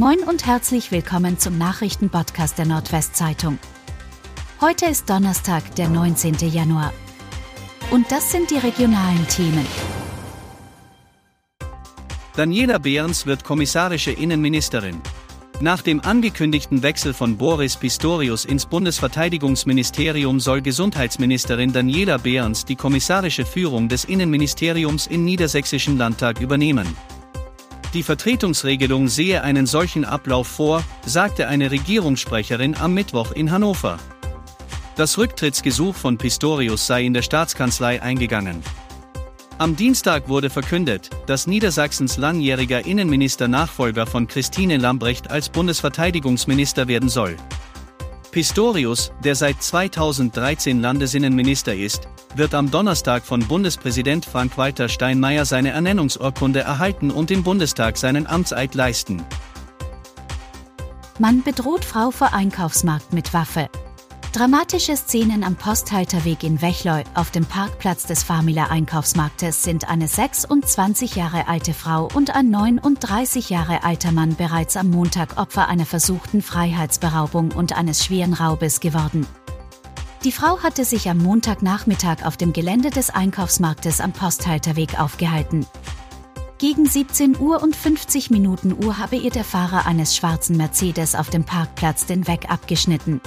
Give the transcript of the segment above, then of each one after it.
Moin und herzlich willkommen zum Nachrichtenpodcast der Nordwestzeitung. Heute ist Donnerstag, der 19. Januar. Und das sind die regionalen Themen. Daniela Behrens wird kommissarische Innenministerin. Nach dem angekündigten Wechsel von Boris Pistorius ins Bundesverteidigungsministerium soll Gesundheitsministerin Daniela Behrens die kommissarische Führung des Innenministeriums im Niedersächsischen Landtag übernehmen. Die Vertretungsregelung sehe einen solchen Ablauf vor, sagte eine Regierungssprecherin am Mittwoch in Hannover. Das Rücktrittsgesuch von Pistorius sei in der Staatskanzlei eingegangen. Am Dienstag wurde verkündet, dass Niedersachsens langjähriger Innenminister Nachfolger von Christine Lambrecht als Bundesverteidigungsminister werden soll. Pistorius, der seit 2013 Landesinnenminister ist, wird am Donnerstag von Bundespräsident Frank-Walter Steinmeier seine Ernennungsurkunde erhalten und im Bundestag seinen Amtseid leisten. Mann bedroht Frau vor Einkaufsmarkt mit Waffe. Dramatische Szenen am Posthalterweg in Wechleu auf dem Parkplatz des Famila Einkaufsmarktes sind eine 26 Jahre alte Frau und ein 39 Jahre alter Mann bereits am Montag Opfer einer versuchten Freiheitsberaubung und eines schweren Raubes geworden. Die Frau hatte sich am Montagnachmittag auf dem Gelände des Einkaufsmarktes am Posthalterweg aufgehalten. Gegen 17 Uhr und 50 Minuten Uhr habe ihr der Fahrer eines schwarzen Mercedes auf dem Parkplatz den Weg abgeschnitten.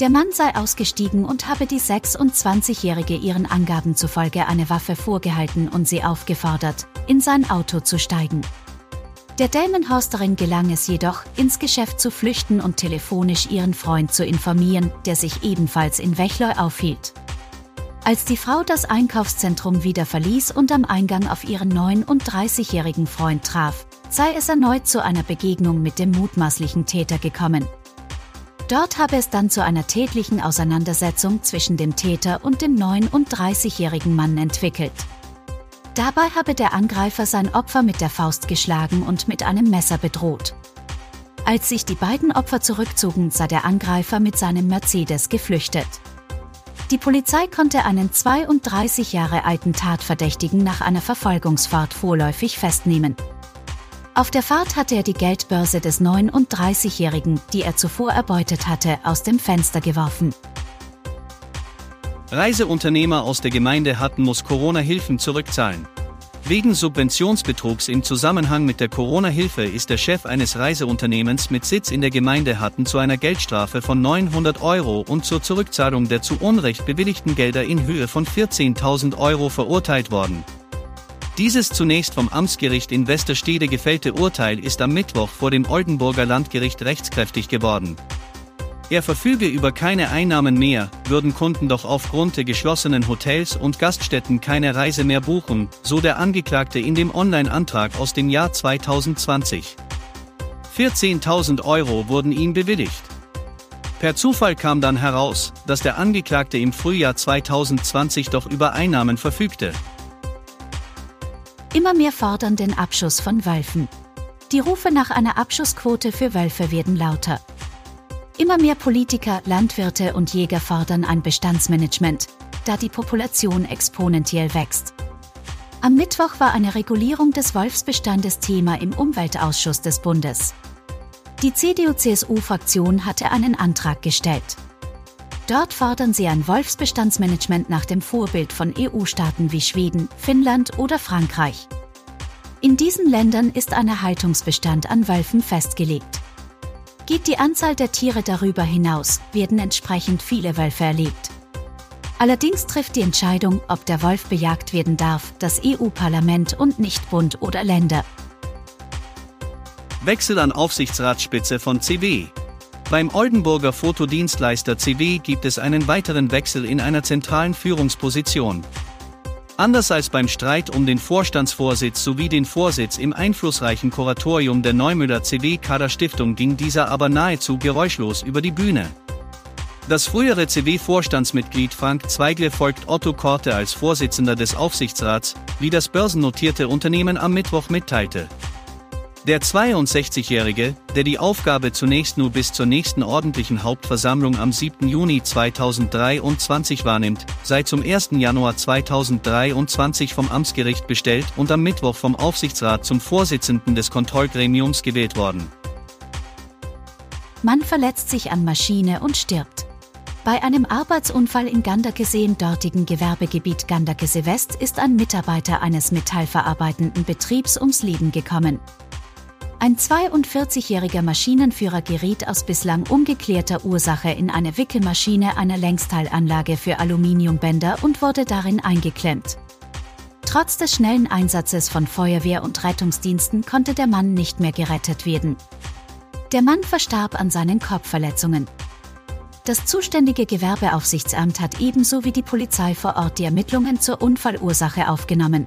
Der Mann sei ausgestiegen und habe die 26-Jährige ihren Angaben zufolge eine Waffe vorgehalten und sie aufgefordert, in sein Auto zu steigen. Der Delmenhorsterin gelang es jedoch, ins Geschäft zu flüchten und telefonisch ihren Freund zu informieren, der sich ebenfalls in Wechleu aufhielt. Als die Frau das Einkaufszentrum wieder verließ und am Eingang auf ihren 39-jährigen Freund traf, sei es erneut zu einer Begegnung mit dem mutmaßlichen Täter gekommen, Dort habe es dann zu einer tätlichen Auseinandersetzung zwischen dem Täter und dem 39-jährigen Mann entwickelt. Dabei habe der Angreifer sein Opfer mit der Faust geschlagen und mit einem Messer bedroht. Als sich die beiden Opfer zurückzogen, sei der Angreifer mit seinem Mercedes geflüchtet. Die Polizei konnte einen 32 Jahre alten Tatverdächtigen nach einer Verfolgungsfahrt vorläufig festnehmen. Auf der Fahrt hatte er die Geldbörse des 39-Jährigen, die er zuvor erbeutet hatte, aus dem Fenster geworfen. Reiseunternehmer aus der Gemeinde Hatten muss Corona-Hilfen zurückzahlen. Wegen Subventionsbetrugs im Zusammenhang mit der Corona-Hilfe ist der Chef eines Reiseunternehmens mit Sitz in der Gemeinde Hatten zu einer Geldstrafe von 900 Euro und zur Zurückzahlung der zu Unrecht bewilligten Gelder in Höhe von 14.000 Euro verurteilt worden. Dieses zunächst vom Amtsgericht in Westerstede gefällte Urteil ist am Mittwoch vor dem Oldenburger Landgericht rechtskräftig geworden. Er verfüge über keine Einnahmen mehr, würden Kunden doch aufgrund der geschlossenen Hotels und Gaststätten keine Reise mehr buchen, so der Angeklagte in dem Online-Antrag aus dem Jahr 2020. 14.000 Euro wurden ihm bewilligt. Per Zufall kam dann heraus, dass der Angeklagte im Frühjahr 2020 doch über Einnahmen verfügte. Immer mehr fordern den Abschuss von Wölfen. Die Rufe nach einer Abschussquote für Wölfe werden lauter. Immer mehr Politiker, Landwirte und Jäger fordern ein Bestandsmanagement, da die Population exponentiell wächst. Am Mittwoch war eine Regulierung des Wolfsbestandes Thema im Umweltausschuss des Bundes. Die CDU-CSU-Fraktion hatte einen Antrag gestellt. Dort fordern sie ein Wolfsbestandsmanagement nach dem Vorbild von EU-Staaten wie Schweden, Finnland oder Frankreich. In diesen Ländern ist ein Erhaltungsbestand an Wölfen festgelegt. Geht die Anzahl der Tiere darüber hinaus, werden entsprechend viele Wölfe erlegt. Allerdings trifft die Entscheidung, ob der Wolf bejagt werden darf, das EU-Parlament und nicht Bund oder Länder. Wechsel an Aufsichtsratsspitze von CW. Beim Oldenburger Fotodienstleister CW gibt es einen weiteren Wechsel in einer zentralen Führungsposition. Anders als beim Streit um den Vorstandsvorsitz sowie den Vorsitz im einflussreichen Kuratorium der Neumüller CW Kader Stiftung ging dieser aber nahezu geräuschlos über die Bühne. Das frühere CW-Vorstandsmitglied Frank Zweigle folgt Otto Korte als Vorsitzender des Aufsichtsrats, wie das börsennotierte Unternehmen am Mittwoch mitteilte. Der 62-Jährige, der die Aufgabe zunächst nur bis zur nächsten ordentlichen Hauptversammlung am 7. Juni 2023 wahrnimmt, sei zum 1. Januar 2023 vom Amtsgericht bestellt und am Mittwoch vom Aufsichtsrat zum Vorsitzenden des Kontrollgremiums gewählt worden. Mann verletzt sich an Maschine und stirbt. Bei einem Arbeitsunfall in Gandakese im dortigen Gewerbegebiet Gandakese West ist ein Mitarbeiter eines metallverarbeitenden Betriebs ums Leben gekommen. Ein 42-jähriger Maschinenführer geriet aus bislang ungeklärter Ursache in eine Wickelmaschine einer Längsteilanlage für Aluminiumbänder und wurde darin eingeklemmt. Trotz des schnellen Einsatzes von Feuerwehr und Rettungsdiensten konnte der Mann nicht mehr gerettet werden. Der Mann verstarb an seinen Kopfverletzungen. Das zuständige Gewerbeaufsichtsamt hat ebenso wie die Polizei vor Ort die Ermittlungen zur Unfallursache aufgenommen.